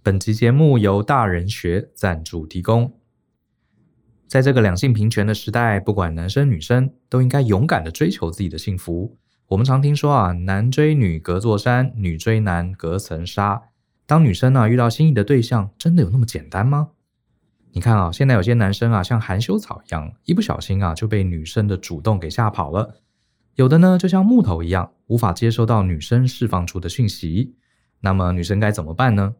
本集节目由大人学赞助提供。在这个两性平权的时代，不管男生女生，都应该勇敢的追求自己的幸福。我们常听说啊，男追女隔座山，女追男隔层纱。当女生啊遇到心仪的对象，真的有那么简单吗？你看啊，现在有些男生啊，像含羞草一样，一不小心啊就被女生的主动给吓跑了。有的呢，就像木头一样，无法接收到女生释放出的讯息。那么女生该怎么办呢？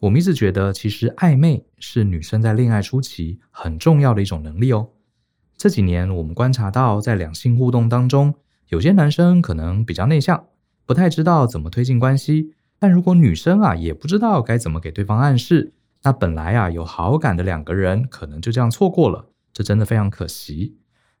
我们一直觉得，其实暧昧是女生在恋爱初期很重要的一种能力哦。这几年我们观察到，在两性互动当中，有些男生可能比较内向，不太知道怎么推进关系。但如果女生啊也不知道该怎么给对方暗示，那本来啊有好感的两个人可能就这样错过了，这真的非常可惜。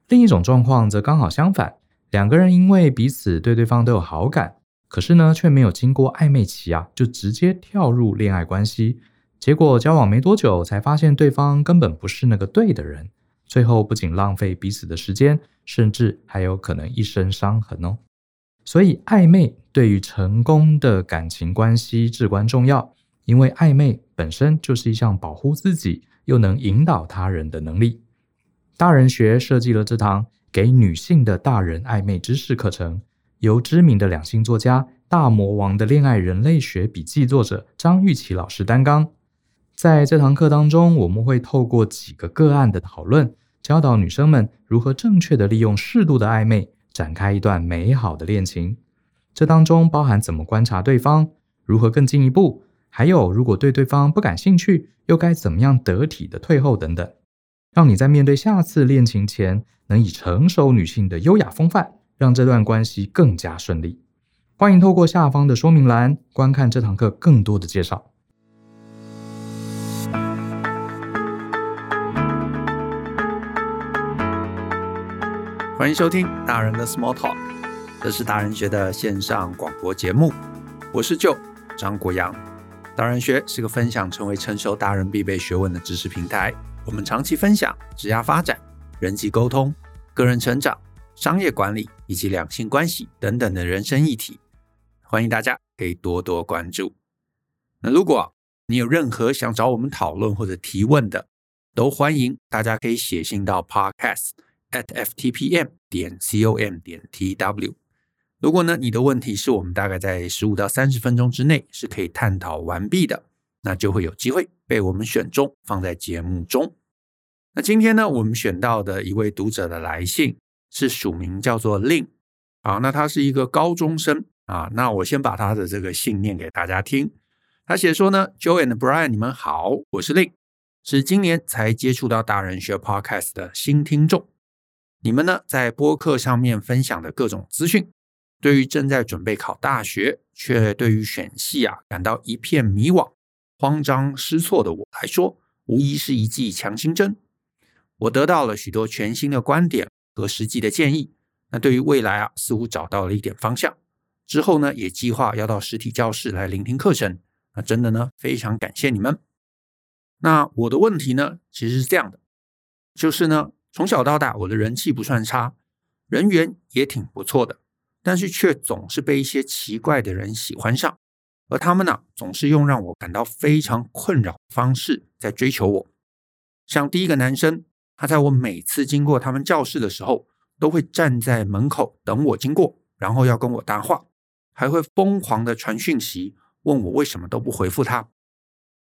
另一种状况则刚好相反，两个人因为彼此对对方都有好感。可是呢，却没有经过暧昧期啊，就直接跳入恋爱关系，结果交往没多久，才发现对方根本不是那个对的人，最后不仅浪费彼此的时间，甚至还有可能一身伤痕哦。所以暧昧对于成功的感情关系至关重要，因为暧昧本身就是一项保护自己又能引导他人的能力。大人学设计了这堂给女性的大人暧昧知识课程。由知名的两性作家、大魔王的恋爱人类学笔记作者张玉琪老师担纲。在这堂课当中，我们会透过几个个案的讨论，教导女生们如何正确的利用适度的暧昧，展开一段美好的恋情。这当中包含怎么观察对方，如何更进一步，还有如果对对方不感兴趣，又该怎么样得体的退后等等，让你在面对下次恋情前，能以成熟女性的优雅风范。让这段关系更加顺利。欢迎透过下方的说明栏观看这堂课更多的介绍。欢迎收听大人的 Small Talk，这是大人学的线上广播节目。我是舅张国阳。大人学是个分享成为成熟大人必备学问的知识平台。我们长期分享职业发展、人际沟通、个人成长。商业管理以及两性关系等等的人生议题，欢迎大家可以多多关注。那如果你有任何想找我们讨论或者提问的，都欢迎大家可以写信到 podcast at ftpm 点 com 点 tw。如果呢你的问题是我们大概在十五到三十分钟之内是可以探讨完毕的，那就会有机会被我们选中放在节目中。那今天呢，我们选到的一位读者的来信。是署名叫做 Lin 啊，那他是一个高中生啊，那我先把他的这个信念给大家听。他写说呢，Joe and Brian，你们好，我是 Lin，是今年才接触到大人学 Podcast 的新听众。你们呢在播客上面分享的各种资讯，对于正在准备考大学却对于选系啊感到一片迷惘、慌张失措的我来说，无疑是一剂强心针。我得到了许多全新的观点。和实际的建议，那对于未来啊，似乎找到了一点方向。之后呢，也计划要到实体教室来聆听课程。那真的呢，非常感谢你们。那我的问题呢，其实是这样的，就是呢，从小到大，我的人气不算差，人缘也挺不错的，但是却总是被一些奇怪的人喜欢上，而他们呢，总是用让我感到非常困扰的方式在追求我。像第一个男生。他在我每次经过他们教室的时候，都会站在门口等我经过，然后要跟我搭话，还会疯狂的传讯息问我为什么都不回复他。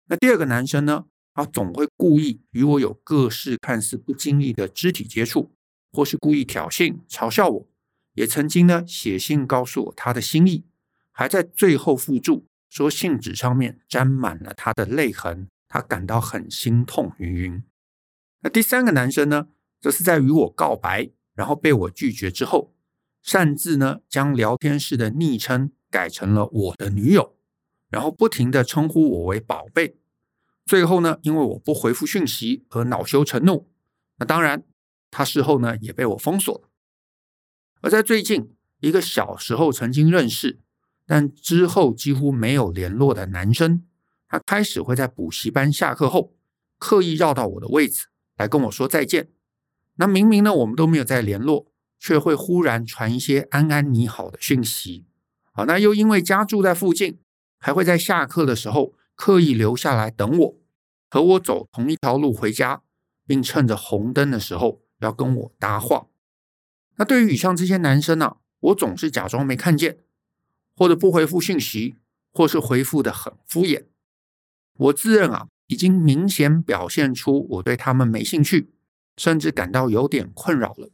那第二个男生呢，他总会故意与我有各式看似不经意的肢体接触，或是故意挑衅嘲笑我，也曾经呢写信告诉我他的心意，还在最后附注说信纸上面沾满了他的泪痕，他感到很心痛云云。那第三个男生呢，则是在与我告白，然后被我拒绝之后，擅自呢将聊天室的昵称改成了我的女友，然后不停地称呼我为宝贝。最后呢，因为我不回复讯息而恼羞成怒。那当然，他事后呢也被我封锁。而在最近，一个小时候曾经认识，但之后几乎没有联络的男生，他开始会在补习班下课后，刻意绕到我的位置。来跟我说再见，那明明呢我们都没有再联络，却会忽然传一些安安你好的讯息，好，那又因为家住在附近，还会在下课的时候刻意留下来等我，和我走同一条路回家，并趁着红灯的时候要跟我搭话。那对于以上这些男生呢、我总是假装没看见，或者不回复讯息，或是回复的很敷衍。我自认啊，已经明显表现出我对他们没兴趣，甚至感到有点困扰了。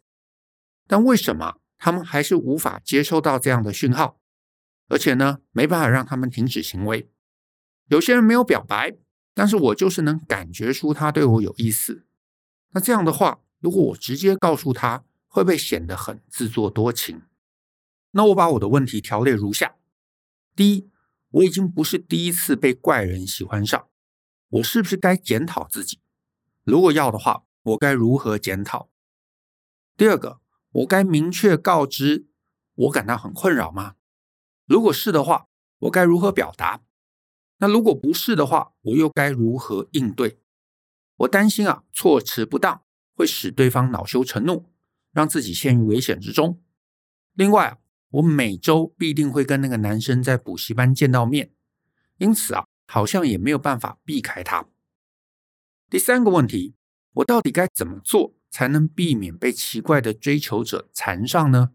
但为什么他们还是无法接收到这样的讯号？而且呢，没办法让他们停止行为。有些人没有表白，但是我就是能感觉出他对我有意思。那这样的话，如果我直接告诉他，会不会显得很自作多情？那我把我的问题条列如下：第一，我已经不是第一次被怪人喜欢上，我是不是该检讨自己？如果要的话，我该如何检讨？第二个，我该明确告知我感到很困扰吗？如果是的话，我该如何表达？那如果不是的话，我又该如何应对？我担心啊，措辞不当会使对方恼羞成怒，让自己陷于危险之中。另外，我每周必定会跟那个男生在补习班见到面，因此啊，好像也没有办法避开他。第三个问题，我到底该怎么做才能避免被奇怪的追求者缠上呢？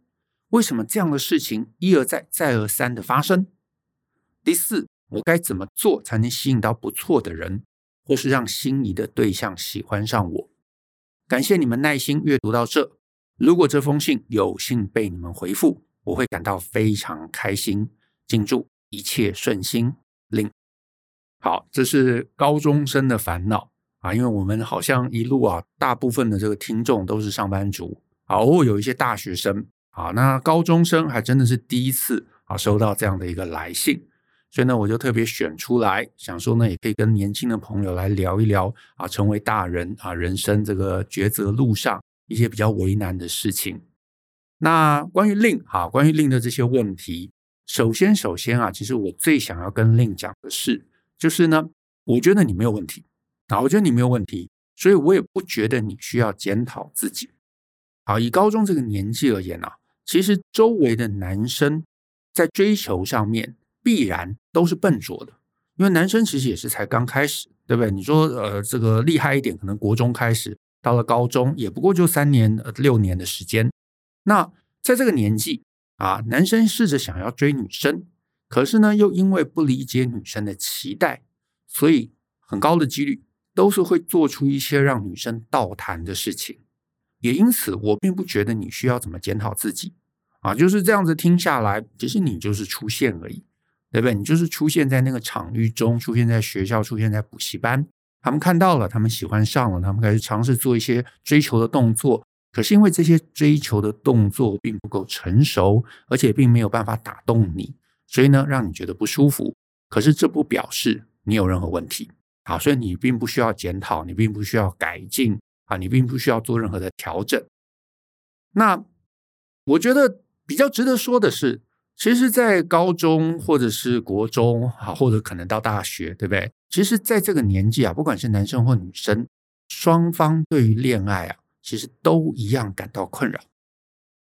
为什么这样的事情一而再、再而三的发生？第四，我该怎么做才能吸引到不错的人，或是让心仪的对象喜欢上我？感谢你们耐心阅读到这。如果这封信有幸被你们回复，我会感到非常开心。敬祝一切顺心。令好，这是高中生的烦恼啊，因为我们好像一路啊，大部分的这个听众都是上班族啊，偶尔有一些大学生。啊，那高中生还真的是第一次啊收到这样的一个来信，所以呢，我就特别选出来，想说呢，也可以跟年轻的朋友来聊一聊啊，成为大人啊，人生这个抉择路上一些比较为难的事情。那关于令啊，关于令的这些问题，首先首先啊，其实我最想要跟令讲的是，就是呢，我觉得你没有问题啊，我觉得你没有问题，所以我也不觉得你需要检讨自己。好，以高中这个年纪而言啊。其实周围的男生在追求上面必然都是笨拙的，因为男生其实也是才刚开始，对不对？你说呃，这个厉害一点，可能国中开始，到了高中也不过就三年、呃、六年的时间。那在这个年纪啊，男生试着想要追女生，可是呢，又因为不理解女生的期待，所以很高的几率都是会做出一些让女生倒谈的事情。也因此，我并不觉得你需要怎么检讨自己啊，就是这样子听下来，其实你就是出现而已，对不对？你就是出现在那个场域中，出现在学校，出现在补习班，他们看到了，他们喜欢上了，他们开始尝试做一些追求的动作。可是因为这些追求的动作并不够成熟，而且并没有办法打动你，所以呢，让你觉得不舒服。可是这不表示你有任何问题，好，所以你并不需要检讨，你并不需要改进。啊，你并不需要做任何的调整。那我觉得比较值得说的是，其实，在高中或者是国中啊，或者可能到大学，对不对？其实，在这个年纪啊，不管是男生或女生，双方对于恋爱啊，其实都一样感到困扰。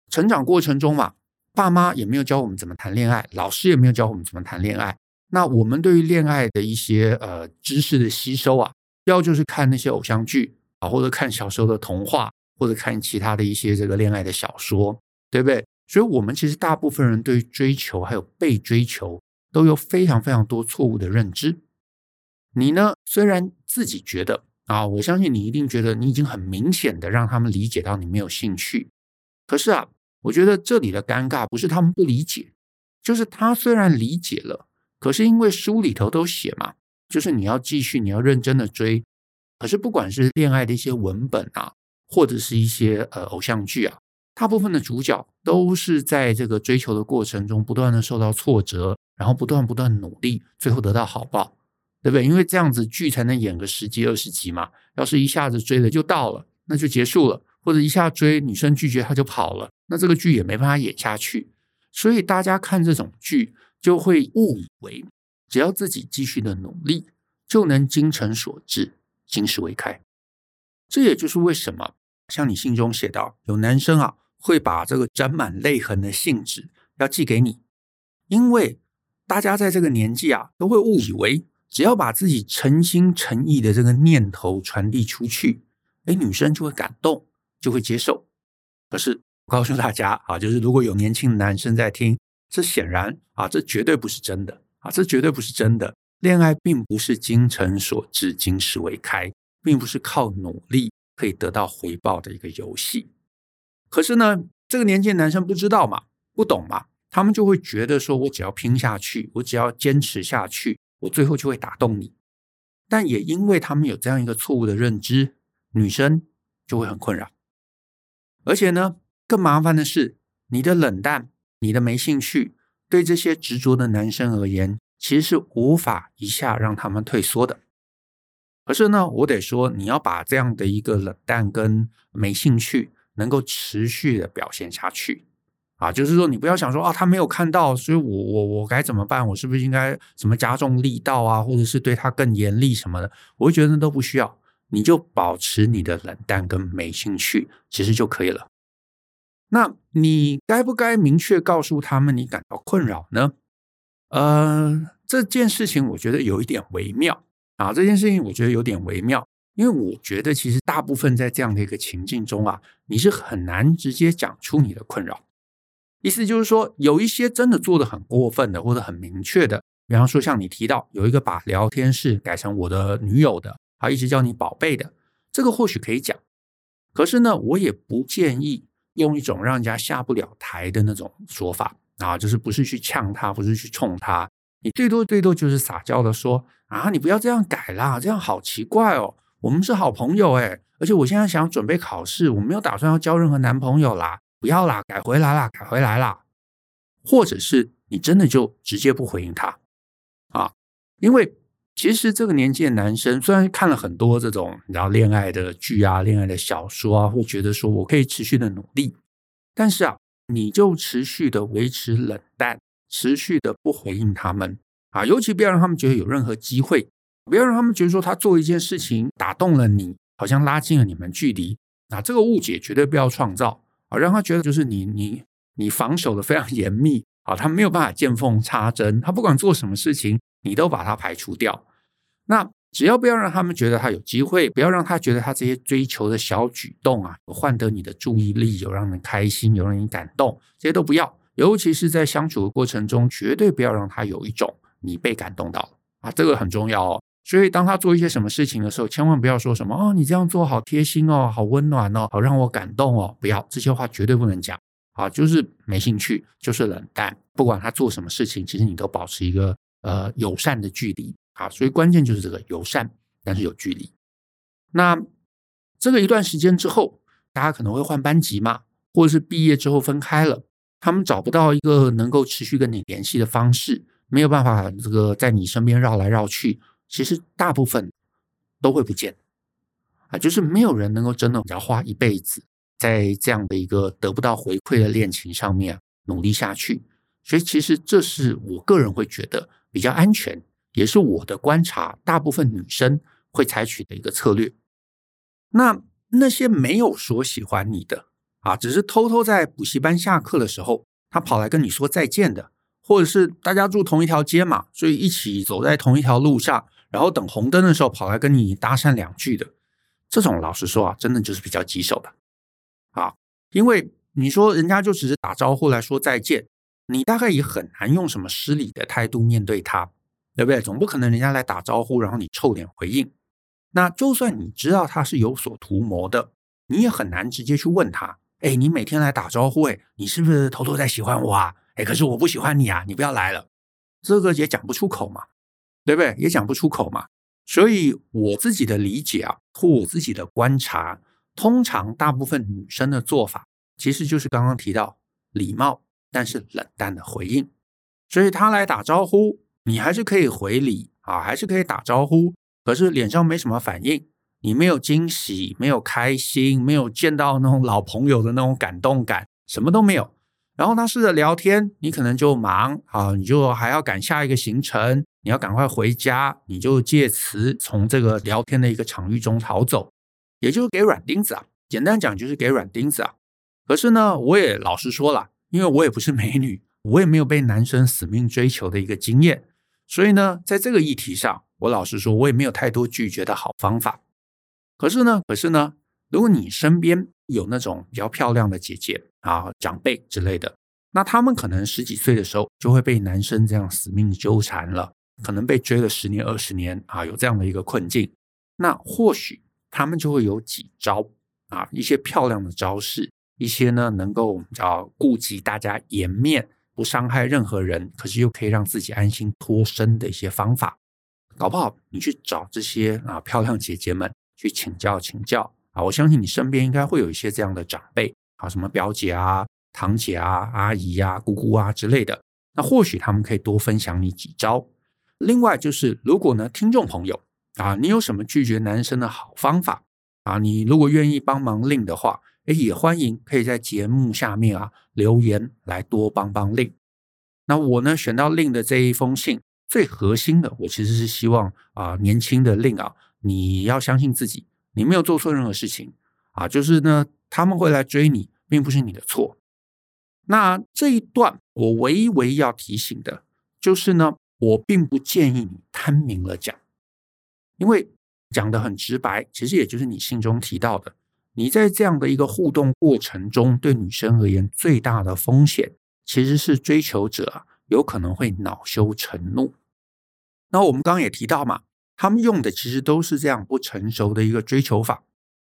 成长过程中嘛，爸妈也没有教我们怎么谈恋爱，老师也没有教我们怎么谈恋爱。那我们对于恋爱的一些呃知识的吸收啊，要就是看那些偶像剧。啊，或者看小时候的童话，或者看其他的一些这个恋爱的小说，对不对？所以，我们其实大部分人对于追求还有被追求，都有非常非常多错误的认知。你呢，虽然自己觉得啊，我相信你一定觉得你已经很明显的让他们理解到你没有兴趣。可是啊，我觉得这里的尴尬不是他们不理解，就是他虽然理解了，可是因为书里头都写嘛，就是你要继续，你要认真的追。可是，不管是恋爱的一些文本啊，或者是一些呃偶像剧啊，大部分的主角都是在这个追求的过程中不断的受到挫折，然后不断不断努力，最后得到好报，对不对？因为这样子剧才能演个十集二十集嘛。要是一下子追了就到了，那就结束了；或者一下追女生拒绝他就跑了，那这个剧也没办法演下去。所以大家看这种剧就会误以为，只要自己继续的努力，就能精诚所至。金石为开，这也就是为什么像你信中写到，有男生啊会把这个沾满泪痕的信纸要寄给你，因为大家在这个年纪啊都会误以为，只要把自己诚心诚意的这个念头传递出去，哎，女生就会感动，就会接受。可是我告诉大家啊，就是如果有年轻男生在听，这显然啊，这绝对不是真的啊，这绝对不是真的。恋爱并不是精诚所至，金石为开，并不是靠努力可以得到回报的一个游戏。可是呢，这个年轻男生不知道嘛，不懂嘛，他们就会觉得说，我只要拼下去，我只要坚持下去，我最后就会打动你。但也因为他们有这样一个错误的认知，女生就会很困扰。而且呢，更麻烦的是，你的冷淡，你的没兴趣，对这些执着的男生而言，其实是无法一下让他们退缩的。可是呢，我得说，你要把这样的一个冷淡跟没兴趣能够持续的表现下去啊，就是说，你不要想说啊，他没有看到，所以我我我该怎么办？我是不是应该什么加重力道啊，或者是对他更严厉什么的？我会觉得那都不需要，你就保持你的冷淡跟没兴趣，其实就可以了。那你该不该明确告诉他们你感到困扰呢？呃，这件事情我觉得有一点微妙啊。这件事情我觉得有点微妙，因为我觉得其实大部分在这样的一个情境中啊，你是很难直接讲出你的困扰。意思就是说，有一些真的做的很过分的，或者很明确的，比方说像你提到有一个把聊天室改成我的女友的，啊，一直叫你宝贝的，这个或许可以讲。可是呢，我也不建议用一种让人家下不了台的那种说法。啊，就是不是去呛他，不是去冲他，你最多最多就是撒娇的说啊，你不要这样改啦，这样好奇怪哦。我们是好朋友诶，而且我现在想准备考试，我没有打算要交任何男朋友啦，不要啦，改回来啦，改回来啦。或者是你真的就直接不回应他啊，因为其实这个年纪的男生虽然看了很多这种你知道恋爱的剧啊、恋爱的小说啊，会觉得说我可以持续的努力，但是啊。你就持续的维持冷淡，持续的不回应他们啊，尤其不要让他们觉得有任何机会，不要让他们觉得说他做一件事情打动了你，好像拉近了你们距离啊，这个误解绝对不要创造啊，让他觉得就是你你你防守的非常严密啊，他没有办法见缝插针，他不管做什么事情，你都把他排除掉，那。只要不要让他们觉得他有机会，不要让他觉得他这些追求的小举动啊，有换得你的注意力，有让人开心，有让你感动，这些都不要。尤其是在相处的过程中，绝对不要让他有一种你被感动到啊，这个很重要哦。所以当他做一些什么事情的时候，千万不要说什么哦，你这样做好贴心哦，好温暖哦，好让我感动哦，不要，这些话绝对不能讲啊，就是没兴趣，就是冷淡。不管他做什么事情，其实你都保持一个呃友善的距离。啊，所以关键就是这个友善，但是有距离。那这个一段时间之后，大家可能会换班级嘛，或者是毕业之后分开了，他们找不到一个能够持续跟你联系的方式，没有办法这个在你身边绕来绕去，其实大部分都会不见啊，就是没有人能够真的要花一辈子在这样的一个得不到回馈的恋情上面努力下去。所以其实这是我个人会觉得比较安全。也是我的观察，大部分女生会采取的一个策略。那那些没有说喜欢你的啊，只是偷偷在补习班下课的时候，他跑来跟你说再见的，或者是大家住同一条街嘛，所以一起走在同一条路上，然后等红灯的时候跑来跟你搭讪两句的，这种老实说啊，真的就是比较棘手的啊，因为你说人家就只是打招呼来说再见，你大概也很难用什么失礼的态度面对他。对不对？总不可能人家来打招呼，然后你臭脸回应。那就算你知道他是有所图谋的，你也很难直接去问他：哎，你每天来打招呼，哎，你是不是偷偷在喜欢我啊？哎，可是我不喜欢你啊，你不要来了。这个也讲不出口嘛，对不对？也讲不出口嘛。所以我自己的理解啊，或我自己的观察，通常大部分女生的做法，其实就是刚刚提到礼貌，但是冷淡的回应。所以他来打招呼。你还是可以回礼啊，还是可以打招呼，可是脸上没什么反应，你没有惊喜，没有开心，没有见到那种老朋友的那种感动感，什么都没有。然后他试着聊天，你可能就忙啊，你就还要赶下一个行程，你要赶快回家，你就借词从这个聊天的一个场域中逃走，也就是给软钉子啊。简单讲就是给软钉子啊。可是呢，我也老实说了，因为我也不是美女，我也没有被男生死命追求的一个经验。所以呢，在这个议题上，我老实说，我也没有太多拒绝的好方法。可是呢，可是呢，如果你身边有那种比较漂亮的姐姐啊、长辈之类的，那他们可能十几岁的时候就会被男生这样死命纠缠了，可能被追了十年、二十年啊，有这样的一个困境。那或许他们就会有几招啊，一些漂亮的招式，一些呢能够啊顾及大家颜面，不伤害任何人，可是又可以让自己安心脱身的一些方法。搞不好你去找这些啊漂亮姐姐们去请教请教啊，我相信你身边应该会有一些这样的长辈啊，什么表姐啊、堂姐啊、阿姨啊、姑姑啊之类的，那或许他们可以多分享你几招。另外就是，如果呢，听众朋友啊，你有什么拒绝男生的好方法啊？你如果愿意帮忙令的话，诶，也欢迎可以在节目下面啊留言来多帮帮令。那我呢选到令的这一封信。最核心的，我其实是希望啊、年轻的令啊，你要相信自己，你没有做错任何事情啊。就是呢，他们会来追你，并不是你的错。那这一段，我唯一唯一要提醒的，就是呢，我并不建议你贪名了讲，因为讲的很直白，其实也就是你信中提到的，你在这样的一个互动过程中，对女生而言最大的风险，其实是追求者啊。有可能会恼羞成怒。那我们刚刚也提到嘛，他们用的其实都是这样不成熟的一个追求法，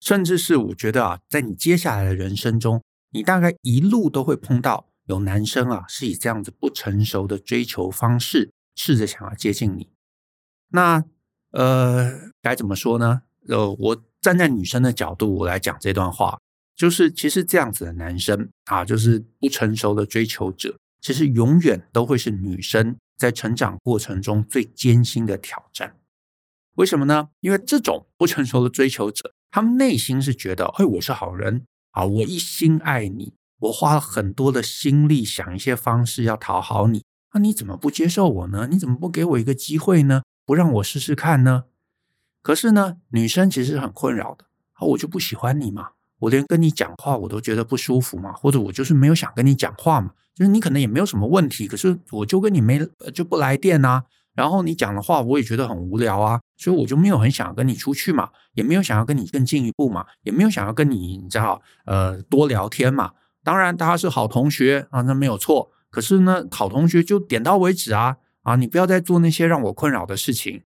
甚至是我觉得啊，在你接下来的人生中，你大概一路都会碰到有男生啊，是以这样子不成熟的追求方式，试着想要接近你。那呃，该怎么说呢？呃，我站在女生的角度，我来讲这段话，就是其实这样子的男生啊，就是不成熟的追求者。其实永远都会是女生在成长过程中最艰辛的挑战。为什么呢？因为这种不成熟的追求者，他们内心是觉得，哎，我是好人啊，我一心爱你，我花了很多的心力想一些方式要讨好你，那你怎么不接受我呢？你怎么不给我一个机会呢？不让我试试看呢？可是呢，女生其实很困扰的，啊，我就不喜欢你嘛。我连跟你讲话我都觉得不舒服嘛，或者我就是没有想跟你讲话嘛，就是你可能也没有什么问题，可是我就跟你没就不来电啊，然后你讲的话我也觉得很无聊啊，所以我就没有很想跟你出去嘛，也没有想要跟你更进一步嘛，也没有想要跟你你知道呃多聊天嘛。当然大家是好同学啊，那没有错，可是呢好同学就点到为止啊啊，你不要再做那些让我困扰的事情。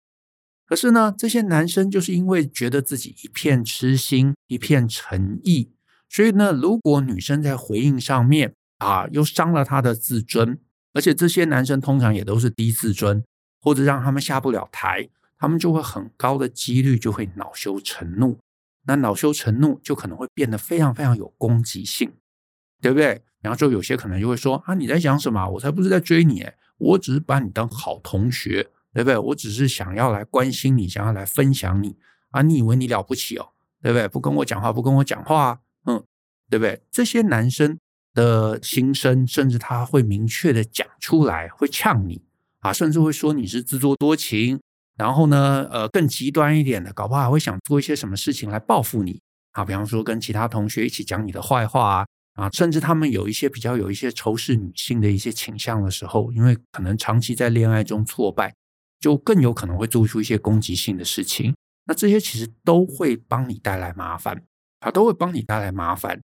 可是呢，这些男生就是因为觉得自己一片痴心、一片诚意，所以呢，如果女生在回应上面啊，又伤了他的自尊，而且这些男生通常也都是低自尊，或者让他们下不了台，他们就会很高的几率就会恼羞成怒。那恼羞成怒就可能会变得非常非常有攻击性，对不对？然后就有些可能就会说啊，你在想什么？我才不是在追你，我只是把你当好同学。对不对？我只是想要来关心你，想要来分享你啊！你以为你了不起哦？对不对？不跟我讲话，不跟我讲话，嗯，对不对？这些男生的心声，甚至他会明确的讲出来，会呛你啊，甚至会说你是自作多情。然后呢，呃，更极端一点的，搞不好还会想做一些什么事情来报复你啊，比方说跟其他同学一起讲你的坏话啊，啊，甚至他们有一些比较有一些仇视女性的一些倾向的时候，因为可能长期在恋爱中挫败。就更有可能会做出一些攻击性的事情，那这些其实都会帮你带来麻烦，啊，都会帮你带来麻烦。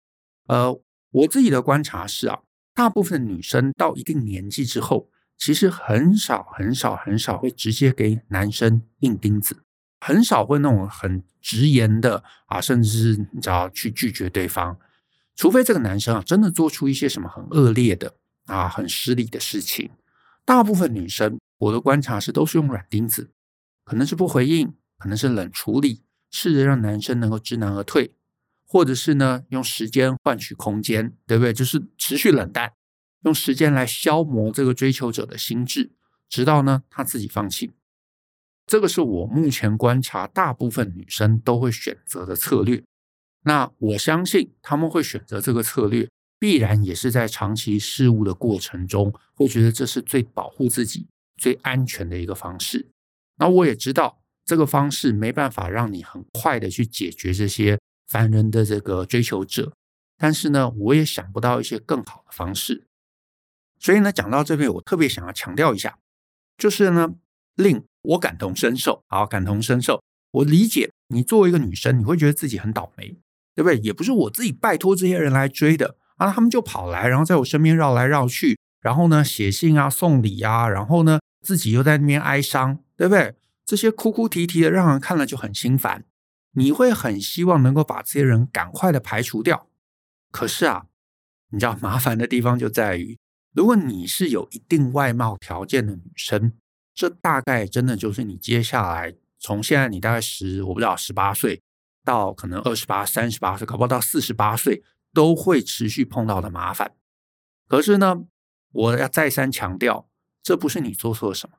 呃，我自己的观察是啊，大部分女生到一定年纪之后，其实很少很少很少会直接给男生硬钉子，很少会那种很直言的啊，甚至是你知道去拒绝对方，除非这个男生啊真的做出一些什么很恶劣的啊很失礼的事情，大部分女生。我的观察是，都是用软钉子，可能是不回应，可能是冷处理，试着让男生能够知难而退，或者是呢，用时间换取空间，对不对？就是持续冷淡，用时间来消磨这个追求者的心智，直到呢他自己放弃。这个是我目前观察大部分女生都会选择的策略。那我相信他们会选择这个策略，必然也是在长期事物的过程中，会觉得这是最保护自己。最安全的一个方式，那我也知道这个方式没办法让你很快的去解决这些烦人的这个追求者，但是呢，我也想不到一些更好的方式。所以呢，讲到这边，我特别想要强调一下，就是呢，令我感同身受，好，感同身受。我理解你作为一个女生，你会觉得自己很倒霉，对不对？也不是我自己拜托这些人来追的啊，他们就跑来，然后在我身边绕来绕去，然后呢写信啊、送礼啊，然后呢自己又在那边哀伤，对不对？这些哭哭啼啼的，让人看了就很心烦。你会很希望能够把这些人赶快的排除掉，可是啊，你知道麻烦的地方就在于，如果你是有一定外貌条件的女生，这大概真的就是你接下来。从现在你大概十，我不知道十八岁到可能二十八、三十八岁，搞不好到四十八岁，都会持续碰到的麻烦。可是呢，我要再三强调，这不是你做错了什么，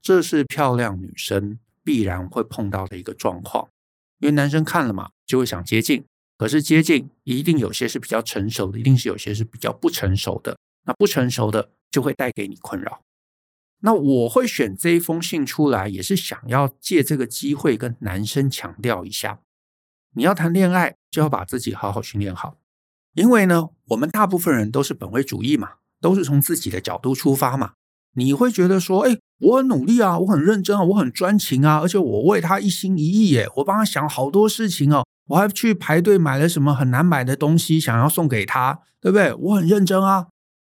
这是漂亮女生必然会碰到的一个状况。因为男生看了嘛，就会想接近，可是接近一定有些是比较成熟的，一定是有些是比较不成熟的。那不成熟的就会带给你困扰。那我会选这一封信出来，也是想要借这个机会跟男生强调一下：你要谈恋爱，就要把自己好好训练好。因为呢，我们大部分人都是本位主义嘛，都是从自己的角度出发嘛。你会觉得说，哎，我很努力啊，我很认真啊，我很专情啊，而且我为他一心一意耶，我帮他想好多事情哦，我还去排队买了什么很难买的东西，想要送给他，对不对？我很认真啊。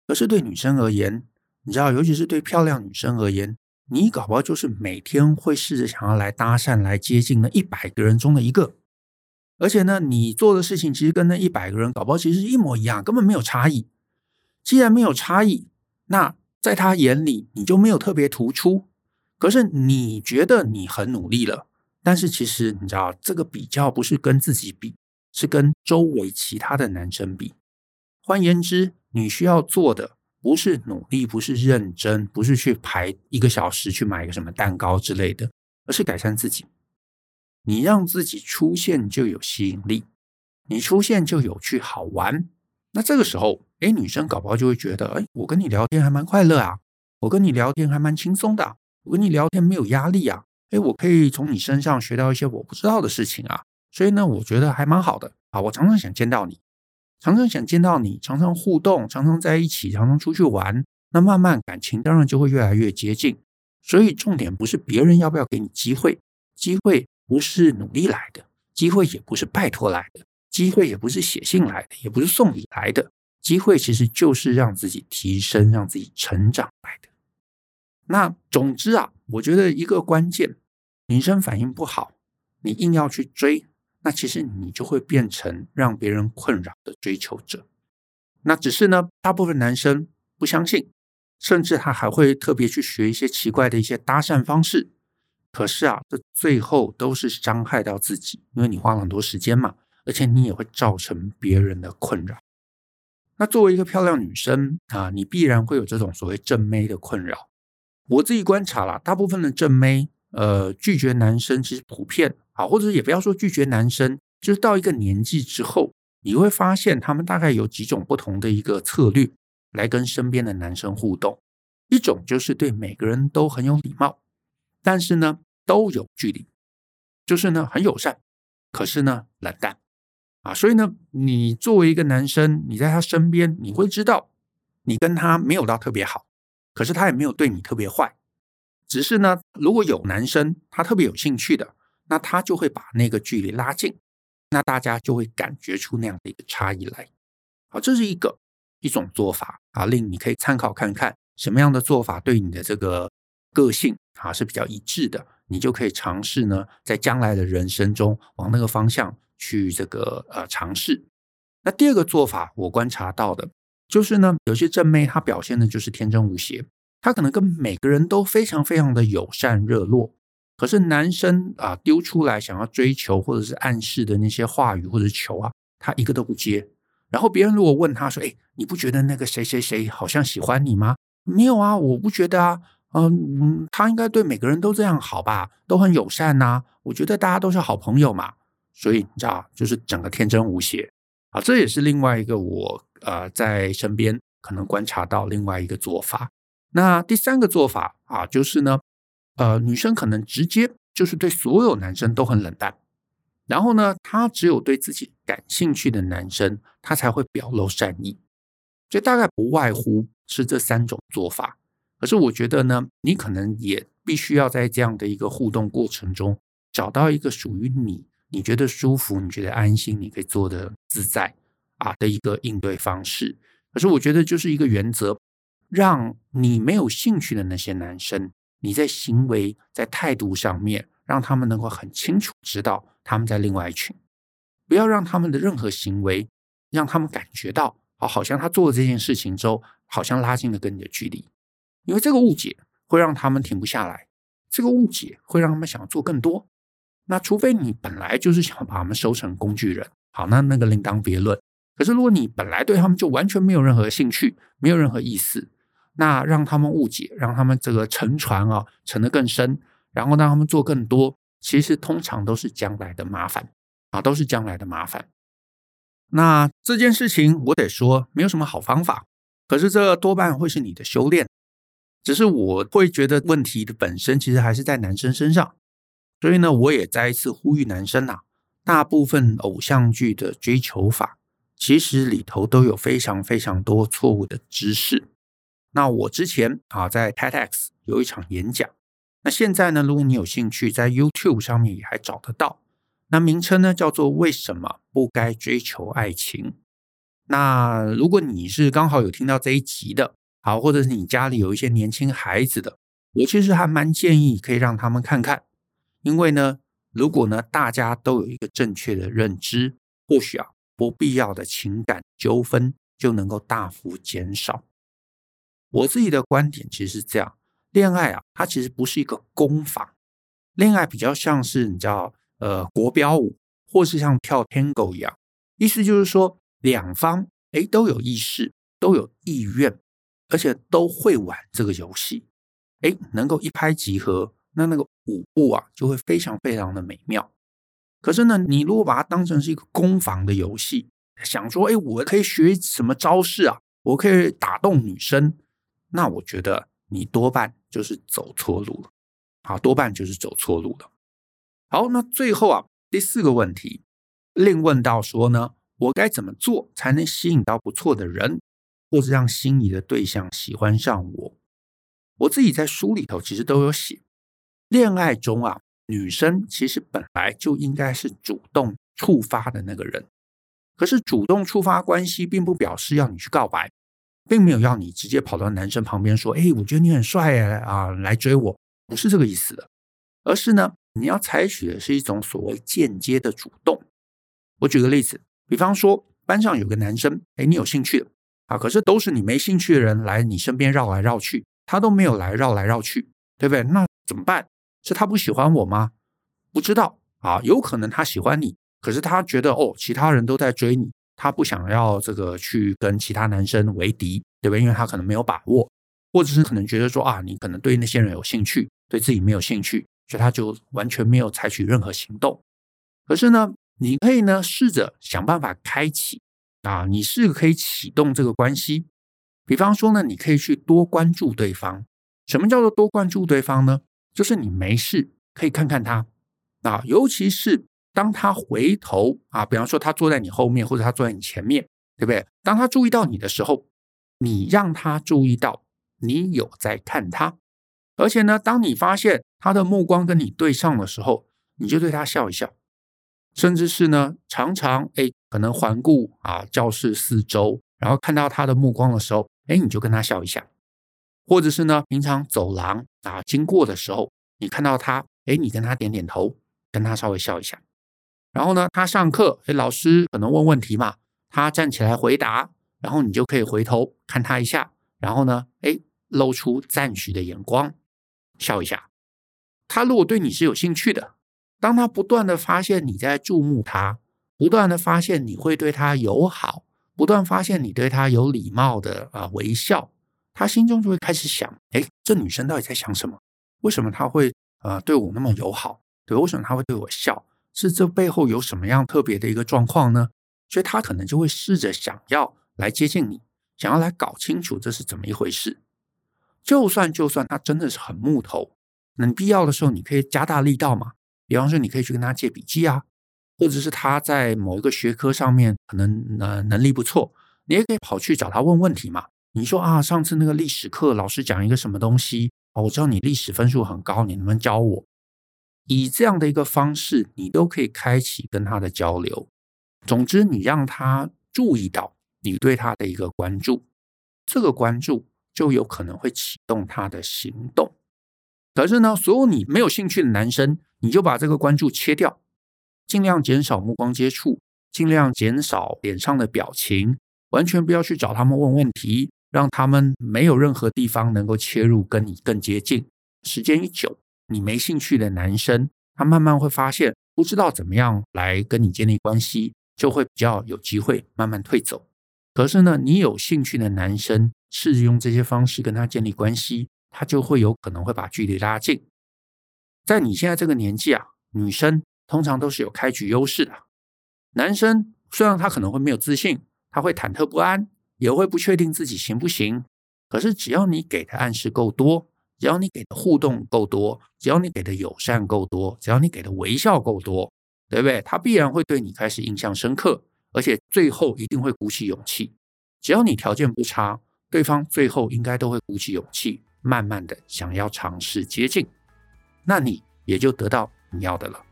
可是对女生而言，你知道，尤其是对漂亮女生而言，你搞不好就是每天会试着想要来搭讪、来接近那一百个人中的一个，而且呢，你做的事情其实跟那一百个人搞不好其实一模一样，根本没有差异。既然没有差异，那在他眼里你就没有特别突出。可是你觉得你很努力了，但是其实你知道，这个比较不是跟自己比，是跟周围其他的男生比。换言之，你需要做的。不是努力，不是认真，不是去排一个小时去买个什么蛋糕之类的，而是改善自己。你让自己出现就有吸引力，你出现就有趣好玩。那这个时候，哎，女生搞不好就会觉得，哎，我跟你聊天还蛮快乐啊，我跟你聊天还蛮轻松的，我跟你聊天没有压力啊，哎，我可以从你身上学到一些我不知道的事情啊，所以呢，我觉得还蛮好的啊，我常常想见到你。常常想见到你，常常互动，常常在一起，常常出去玩，那慢慢感情当然就会越来越接近。所以重点不是别人要不要给你机会，机会不是努力来的，机会也不是拜托来的，机会也不是写信来的，也不是送礼来的，机会其实就是让自己提升、让自己成长来的。那总之啊，我觉得一个关键，女生反应不好，你硬要去追。那其实你就会变成让别人困扰的追求者。那只是呢，大部分男生不相信，甚至他还会特别去学一些奇怪的一些搭讪方式。可是啊，这最后都是伤害到自己，因为你花了很多时间嘛，而且你也会造成别人的困扰。那作为一个漂亮女生啊，你必然会有这种所谓正妹的困扰。我自己观察了，大部分的正妹，呃，拒绝男生其实普遍。啊，或者也不要说拒绝男生，就是到一个年纪之后，你会发现他们大概有几种不同的一个策略来跟身边的男生互动。一种就是对每个人都很有礼貌，但是呢都有距离，就是呢很友善，可是呢冷淡啊。所以呢，你作为一个男生，你在他身边，你会知道你跟他没有到特别好，可是他也没有对你特别坏，只是呢，如果有男生他特别有兴趣的。那他就会把那个距离拉近，那大家就会感觉出那样的一个差异来。好，这是一个一种做法啊，令你可以参考看看什么样的做法对你的这个个性啊是比较一致的，你就可以尝试呢，在将来的人生中往那个方向去这个呃尝试。那第二个做法，我观察到的就是呢，有些正妹她表现的就是天真无邪，她可能跟每个人都非常非常的友善热络。可是男生啊丢出来想要追求或者是暗示的那些话语或者球啊，他一个都不接。然后别人如果问他说：“哎，你不觉得那个谁谁谁好像喜欢你吗？”没有啊，我不觉得啊。嗯，他应该对每个人都这样好吧，都很友善呐。我觉得大家都是好朋友嘛。所以你知道，就是整个天真无邪啊。这也是另外一个我呃在身边可能观察到另外一个做法。那第三个做法啊，就是呢。呃，女生可能直接就是对所有男生都很冷淡，然后呢，她只有对自己感兴趣的男生，她才会表露善意。这大概不外乎是这三种做法。可是我觉得呢，你可能也必须要在这样的一个互动过程中，找到一个属于你，你觉得舒服、你觉得安心、你可以做的自在啊的一个应对方式。可是我觉得就是一个原则，让你没有兴趣的那些男生，你在行为、在态度上面，让他们能够很清楚知道他们在另外一群，不要让他们的任何行为让他们感觉到，啊，好像他做了这件事情之后，好像拉近了跟你的距离。因为这个误解会让他们停不下来，这个误解会让他们想做更多。那除非你本来就是想把他们收成工具人，好，那那个另当别论。可是如果你本来对他们就完全没有任何兴趣，没有任何意思，那让他们误解，让他们这个沉船啊沉得更深，然后让他们做更多，其实通常都是将来的麻烦啊，都是将来的麻烦。那这件事情我得说，没有什么好方法，可是这多半会是你的修炼。只是我会觉得问题的本身其实还是在男生身上，所以呢，我也再一次呼吁男生呐，大部分偶像剧的追求法，其实里头都有非常非常多错误的知识。那我之前啊在 TEDx 有一场演讲，那现在呢，如果你有兴趣，在 YouTube 上面也还找得到。那名称呢叫做“为什么不该追求爱情”。那如果你是刚好有听到这一集的。好，或者是你家里有一些年轻孩子的，我其实还蛮建议可以让他们看看，因为呢，如果呢大家都有一个正确的认知，或许啊不必要的情感纠纷就能够大幅减少。我自己的观点其实是这样，恋爱啊，它其实不是一个攻防，恋爱比较像是你知道，呃，国标舞，或是像跳 Tango 一样，意思就是说两方诶都有意识，都有意愿。而且都会玩这个游戏，哎，能够一拍即合，那那个舞步啊就会非常非常的美妙。可是呢，你如果把它当成是一个攻防的游戏，想说，哎，我可以学什么招式啊？我可以打动女生，那我觉得你多半就是走错路了。好，多半就是走错路了。好，那最后啊，第四个问题，另问到说呢，我该怎么做才能吸引到不错的人？或是让心仪的对象喜欢上我，我自己在书里头其实都有写。恋爱中啊，女生其实本来就应该是主动触发的那个人。可是主动触发关系，并不表示要你去告白，并没有要你直接跑到男生旁边说：“哎，我觉得你很帅啊，来追我。”不是这个意思的，而是呢，你要采取的是一种所谓间接的主动。我举个例子，比方说班上有个男生，哎，你有兴趣的。啊，可是都是你没兴趣的人来你身边绕来绕去，他都没有来绕来绕去，对不对？那怎么办？是他不喜欢我吗？不知道啊，有可能他喜欢你，可是他觉得哦，其他人都在追你，他不想要这个去跟其他男生为敌，对不对？因为他可能没有把握，或者是可能觉得说啊，你可能对那些人有兴趣，对自己没有兴趣，所以他就完全没有采取任何行动。可是呢，你可以呢试着想办法开启。啊，你是可以启动这个关系，比方说呢，你可以去多关注对方。什么叫做多关注对方呢？就是你没事可以看看他啊，尤其是当他回头啊，比方说他坐在你后面或者他坐在你前面，对不对？当他注意到你的时候，你让他注意到你有在看他，而且呢，当你发现他的目光跟你对上的时候，你就对他笑一笑。甚至是呢，常常哎，可能环顾啊教室四周，然后看到他的目光的时候，哎，你就跟他笑一下；或者是呢，平常走廊啊经过的时候，你看到他，哎，你跟他点点头，跟他稍微笑一下。然后呢，他上课，哎，老师可能问问题嘛，他站起来回答，然后你就可以回头看他一下，然后呢，哎，露出赞许的眼光，笑一下。他如果对你是有兴趣的。当他不断的发现你在注目他，不断的发现你会对他友好，不断发现你对他有礼貌的啊微笑，他心中就会开始想：哎，这女生到底在想什么？为什么她会呃对我那么友好？对，为什么她会对我笑？是这背后有什么样特别的一个状况呢？所以他可能就会试着想要来接近你，想要来搞清楚这是怎么一回事。就算就算他真的是很木头，那你必要的时候你可以加大力道嘛。比方说，你可以去跟他借笔记啊，或者是他在某一个学科上面可能呃能力不错，你也可以跑去找他问问题嘛。你说啊，上次那个历史课老师讲一个什么东西哦，我知道你历史分数很高，你能不能教我？以这样的一个方式，你都可以开启跟他的交流。总之，你让他注意到你对他的一个关注，这个关注就有可能会启动他的行动。可是呢，所有你没有兴趣的男生，你就把这个关注切掉，尽量减少目光接触，尽量减少脸上的表情，完全不要去找他们问问题，让他们没有任何地方能够切入跟你更接近。时间一久，你没兴趣的男生，他慢慢会发现，不知道怎么样来跟你建立关系。就会比较有机会慢慢退走。可是呢，你有兴趣的男生试着用这些方式跟他建立关系，他就会有可能会把距离拉近。在你现在这个年纪啊，女生通常都是有开局优势的。男生虽然他可能会没有自信，他会忐忑不安，也会不确定自己行不行。可是只要你给的暗示够多，只要你给的互动够多，只要你给的友善够多，只要你给的微笑够多。对不对？他必然会对你开始印象深刻，而且最后一定会鼓起勇气。只要你条件不差，对方最后应该都会鼓起勇气，慢慢的想要尝试接近，那你也就得到你要的了。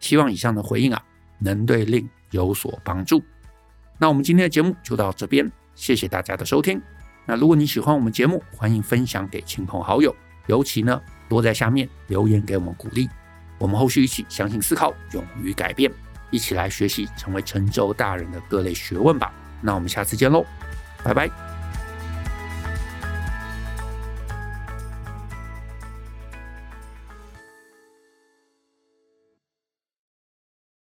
希望以上的回应啊，能对令有所帮助。那我们今天的节目就到这边，谢谢大家的收听。那如果你喜欢我们节目，欢迎分享给亲朋好友，尤其呢，多在下面留言给我们鼓励。我们后续一起相信思考，勇于改变，一起来学习成为成州大人的各类学问吧。那我们下次见喽，拜拜。